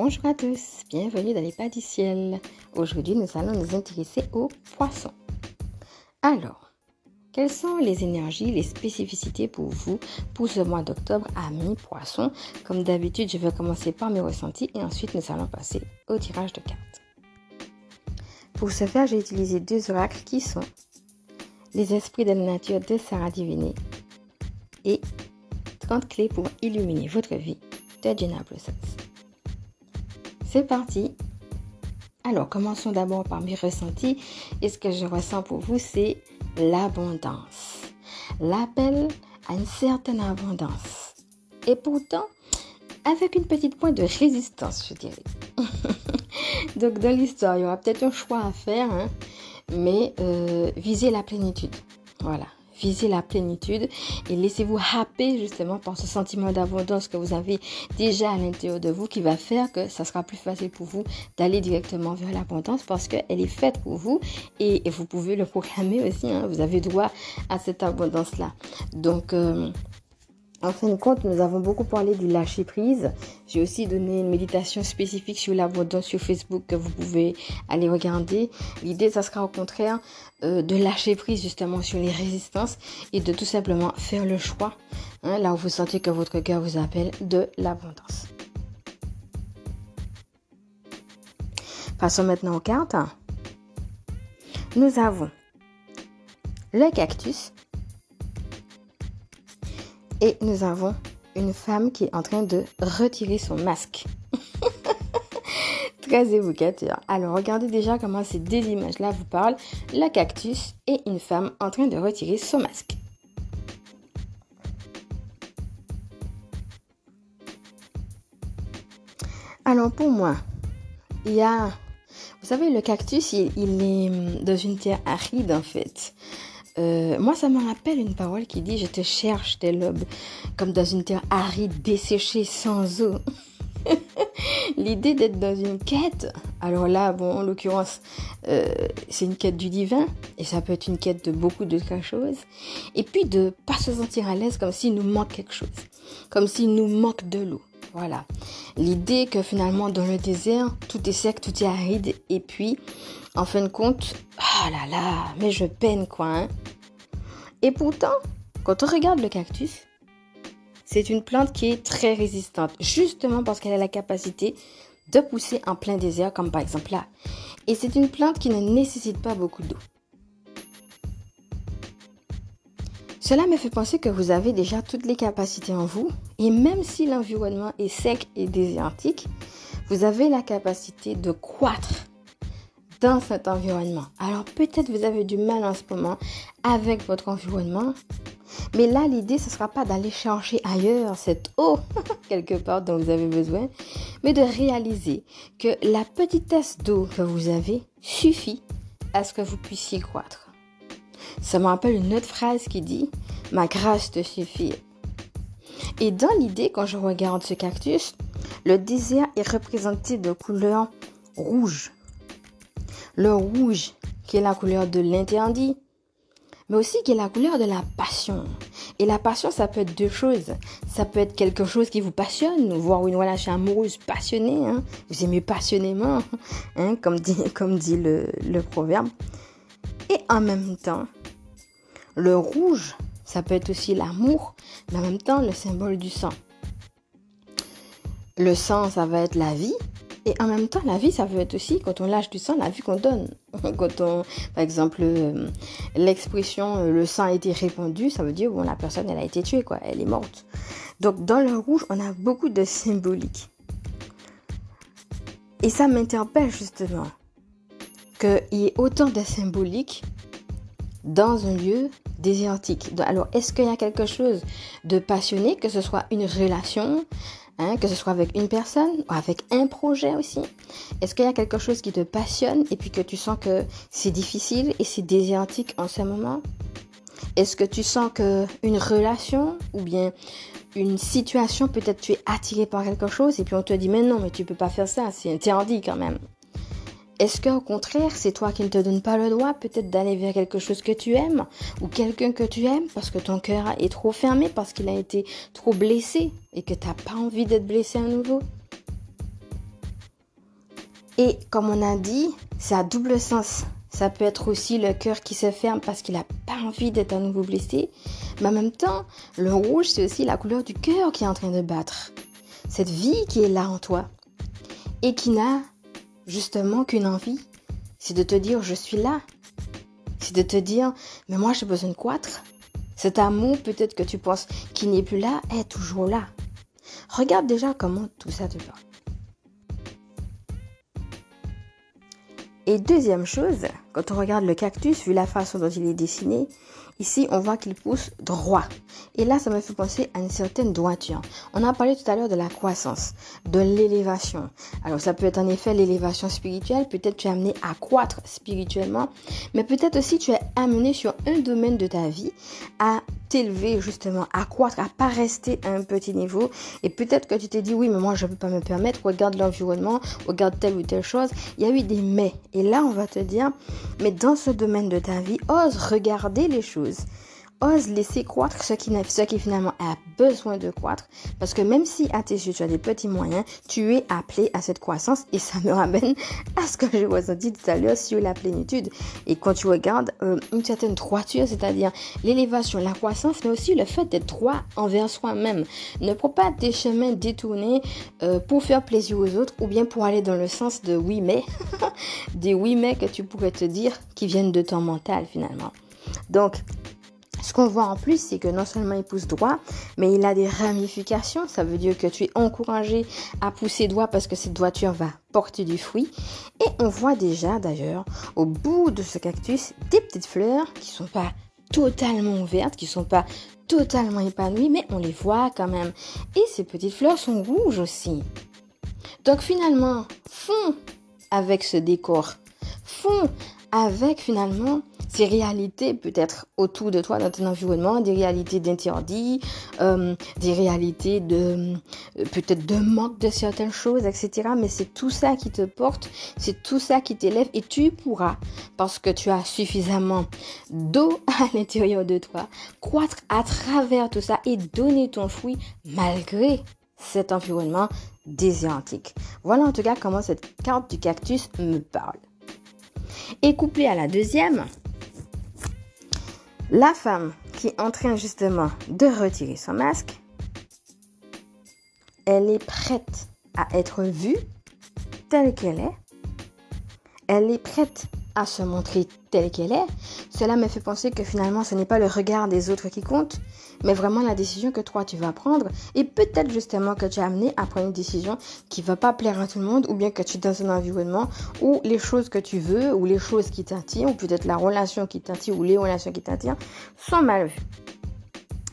Bonjour à tous, bienvenue dans les pas du ciel. Aujourd'hui, nous allons nous intéresser aux poissons. Alors, quelles sont les énergies, les spécificités pour vous pour ce mois d'octobre à mi-poisson Comme d'habitude, je vais commencer par mes ressentis et ensuite nous allons passer au tirage de cartes. Pour ce faire, j'ai utilisé deux oracles qui sont les esprits de la nature de Sarah Diviné et 30 clés pour illuminer votre vie de Jenna Blossoms. C'est parti. Alors, commençons d'abord par mes ressentis. Et ce que je ressens pour vous, c'est l'abondance. L'appel à une certaine abondance. Et pourtant, avec une petite pointe de résistance, je dirais. Donc, dans l'histoire, il y aura peut-être un choix à faire, hein, mais euh, visez la plénitude. Voilà visez la plénitude et laissez-vous happer justement par ce sentiment d'abondance que vous avez déjà à l'intérieur de vous qui va faire que ça sera plus facile pour vous d'aller directement vers l'abondance parce qu'elle est faite pour vous et, vous pouvez le programmer aussi. Hein. vous avez droit à cette abondance-là. Donc, euh, en fin de compte, nous avons beaucoup parlé du lâcher prise. J'ai aussi donné une méditation spécifique sur l'abondance sur Facebook que vous pouvez aller regarder. L'idée, ça sera au contraire euh, de lâcher prise justement sur les résistances et de tout simplement faire le choix, hein, là où vous sentez que votre cœur vous appelle, de l'abondance. Passons maintenant aux cartes. Nous avons le cactus et nous avons une femme qui est en train de retirer son masque. Très évocateur. Alors regardez déjà comment ces deux images-là vous parlent. La cactus et une femme en train de retirer son masque. Alors pour moi, il y a... Vous savez, le cactus, il, il est dans une terre aride en fait. Euh, moi, ça me rappelle une parole qui dit Je te cherche, tes lobes, comme dans une terre aride, desséchée, sans eau. L'idée d'être dans une quête, alors là, bon, en l'occurrence, euh, c'est une quête du divin, et ça peut être une quête de beaucoup d'autres choses, et puis de pas se sentir à l'aise comme s'il nous manque quelque chose, comme s'il nous manque de l'eau. Voilà. L'idée que finalement, dans le désert, tout est sec, tout est aride, et puis, en fin de compte, oh là là, mais je peine quoi, hein. Et pourtant, quand on regarde le cactus, c'est une plante qui est très résistante, justement parce qu'elle a la capacité de pousser en plein désert, comme par exemple là. Et c'est une plante qui ne nécessite pas beaucoup d'eau. Cela me fait penser que vous avez déjà toutes les capacités en vous, et même si l'environnement est sec et désertique, vous avez la capacité de croître dans cet environnement. Alors peut-être vous avez du mal en ce moment avec votre environnement, mais là l'idée ce sera pas d'aller chercher ailleurs cette eau quelque part dont vous avez besoin, mais de réaliser que la petitesse d'eau que vous avez suffit à ce que vous puissiez croître. Ça me rappelle une autre phrase qui dit Ma grâce te suffit. Et dans l'idée, quand je regarde ce cactus, le désert est représenté de couleur rouge le rouge, qui est la couleur de l'interdit, mais aussi qui est la couleur de la passion. Et la passion, ça peut être deux choses. Ça peut être quelque chose qui vous passionne, voire une relation amoureuse passionnée. Hein. Vous aimez passionnément, hein, comme dit, le proverbe. Et en même temps, le rouge, ça peut être aussi l'amour, mais en même temps le symbole du sang. Le sang, ça va être la vie, et en même temps, la vie, ça veut être aussi, quand on lâche du sang, la vie qu'on donne. Quand on, par exemple, euh, l'expression euh, le sang a été répandu, ça veut dire, bon, la personne, elle a été tuée, quoi, elle est morte. Donc, dans le rouge, on a beaucoup de symbolique. Et ça m'interpelle justement qu'il y ait autant de symbolique dans un lieu désertique. Alors, est-ce qu'il y a quelque chose de passionné, que ce soit une relation, Hein, que ce soit avec une personne ou avec un projet aussi? Est-ce qu'il y a quelque chose qui te passionne et puis que tu sens que c'est difficile et c'est désertique en ce moment? Est-ce que tu sens que une relation ou bien une situation, peut-être tu es attiré par quelque chose et puis on te dit mais non, mais tu peux pas faire ça, c'est interdit quand même. Est-ce qu'au contraire, c'est toi qui ne te donne pas le droit peut-être d'aller vers quelque chose que tu aimes ou quelqu'un que tu aimes parce que ton cœur est trop fermé, parce qu'il a été trop blessé et que tu n'as pas envie d'être blessé à nouveau? Et comme on a dit, c'est à double sens. Ça peut être aussi le cœur qui se ferme parce qu'il n'a pas envie d'être à nouveau blessé. Mais en même temps, le rouge, c'est aussi la couleur du cœur qui est en train de battre. Cette vie qui est là en toi. Et qui n'a justement qu'une envie. C'est de te dire, je suis là. C'est de te dire, mais moi j'ai besoin de croître. Cet amour, peut-être que tu penses qu'il n'est plus là, est toujours là. Regarde déjà comment tout ça te va. Et deuxième chose, quand on regarde le cactus, vu la façon dont il est dessiné, Ici, on voit qu'il pousse droit. Et là, ça me fait penser à une certaine droiture. On a parlé tout à l'heure de la croissance, de l'élévation. Alors, ça peut être en effet l'élévation spirituelle. Peut-être tu es amené à croître spirituellement. Mais peut-être aussi tu es amené sur un domaine de ta vie à t'élever justement, à croître, à pas rester à un petit niveau. Et peut-être que tu t'es dit, oui, mais moi, je ne peux pas me permettre. Regarde l'environnement, regarde telle ou telle chose. Il y a eu des mais. Et là, on va te dire, mais dans ce domaine de ta vie, ose regarder les choses Ose laisser croître ce qui, finalement a besoin de croître. Parce que même si à tes yeux tu as des petits moyens, tu es appelé à cette croissance. Et ça me ramène à ce que je vous ai dit tout à l'heure sur la plénitude. Et quand tu regardes euh, une certaine droiture, c'est-à-dire l'élévation, la croissance, mais aussi le fait d'être droit envers soi-même. Ne prends pas des chemins détournés euh, pour faire plaisir aux autres ou bien pour aller dans le sens de oui mais, des oui mais que tu pourrais te dire qui viennent de ton mental finalement. Donc, ce qu'on voit en plus, c'est que non seulement il pousse droit, mais il a des ramifications. Ça veut dire que tu es encouragé à pousser droit parce que cette droiture va porter du fruit. Et on voit déjà d'ailleurs au bout de ce cactus des petites fleurs qui sont pas totalement ouvertes, qui sont pas totalement épanouies, mais on les voit quand même. Et ces petites fleurs sont rouges aussi. Donc finalement, fond avec ce décor, fond avec finalement ces réalités peut-être autour de toi dans ton environnement, des réalités d'interdit, euh, des réalités de euh, peut-être de manque de certaines choses, etc. Mais c'est tout ça qui te porte, c'est tout ça qui t'élève et tu pourras, parce que tu as suffisamment d'eau à l'intérieur de toi, croître à travers tout ça et donner ton fruit malgré cet environnement désertique. Voilà en tout cas comment cette carte du cactus me parle. Et couplé à la deuxième, la femme qui est en train justement de retirer son masque, elle est prête à être vue telle qu'elle est. Elle est prête à se montrer telle qu'elle est, cela me fait penser que finalement ce n'est pas le regard des autres qui compte, mais vraiment la décision que toi tu vas prendre. Et peut-être justement que tu es amené à prendre une décision qui va pas plaire à tout le monde, ou bien que tu es dans un environnement où les choses que tu veux, ou les choses qui t'attirent, ou peut-être la relation qui t'attire, ou les relations qui t'attirent, sont mal vues.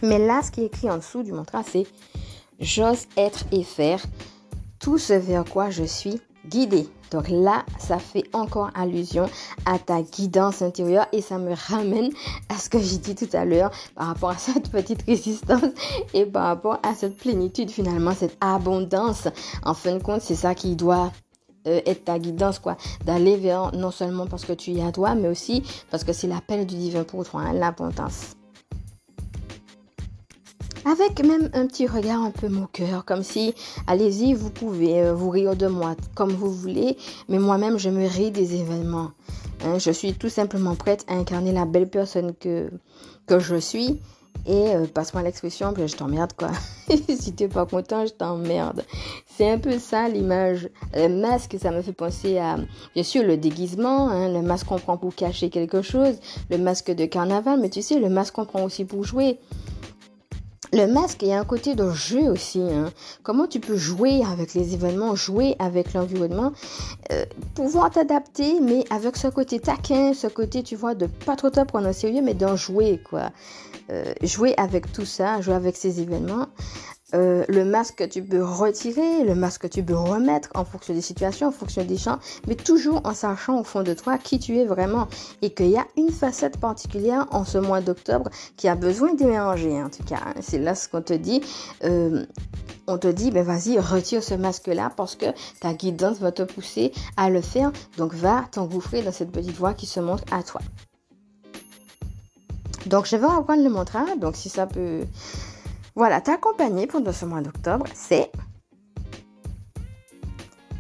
Mais là, ce qui est écrit en dessous du mantra, c'est J'ose être et faire tout ce vers quoi je suis guidé. Donc là, ça fait encore allusion à ta guidance intérieure et ça me ramène à ce que j'ai dit tout à l'heure par rapport à cette petite résistance et par rapport à cette plénitude finalement, cette abondance. En fin de compte, c'est ça qui doit euh, être ta guidance, quoi. D'aller vers, non seulement parce que tu y as toi, mais aussi parce que c'est l'appel du divin pour toi, hein, l'abondance avec même un petit regard un peu moqueur, comme si, allez-y, vous pouvez euh, vous rire de moi comme vous voulez, mais moi-même, je me ris des événements. Hein. je suis tout simplement prête à incarner la belle personne que, que je suis. Et euh, passe-moi l'expression, puis je t'emmerde quoi. si t'es pas content, je t'emmerde. C'est un peu ça l'image. Le masque, ça me fait penser à, bien sûr, le déguisement, hein, le masque qu'on prend pour cacher quelque chose, le masque de carnaval, mais tu sais, le masque qu'on prend aussi pour jouer. Le masque, il y a un côté de jeu aussi. Hein. Comment tu peux jouer avec les événements, jouer avec l'environnement, euh, pouvoir t'adapter, mais avec ce côté taquin, ce côté, tu vois, de pas trop te prendre au sérieux, mais d'en jouer, quoi. Euh, jouer avec tout ça, jouer avec ces événements. Euh, le masque tu peux retirer, le masque tu peux remettre en fonction des situations, en fonction des champs, mais toujours en sachant au fond de toi qui tu es vraiment et qu'il y a une facette particulière en ce mois d'octobre qui a besoin d'émerger en tout cas. Hein. C'est là ce qu'on te dit. Euh, on te dit, ben vas-y, retire ce masque-là parce que ta guidance va te pousser à le faire. Donc va t'engouffrer dans cette petite voie qui se montre à toi. Donc je vais reprendre le mantra. Donc si ça peut voilà, t'accompagner pendant ce mois d'octobre, c'est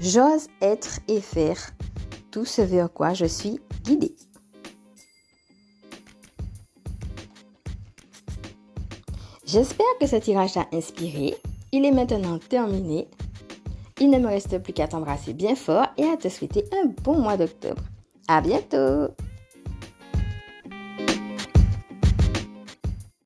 J'ose être et faire tout ce vers quoi je suis guidée. J'espère que ce tirage t'a inspiré. Il est maintenant terminé. Il ne me reste plus qu'à t'embrasser bien fort et à te souhaiter un bon mois d'octobre. À bientôt!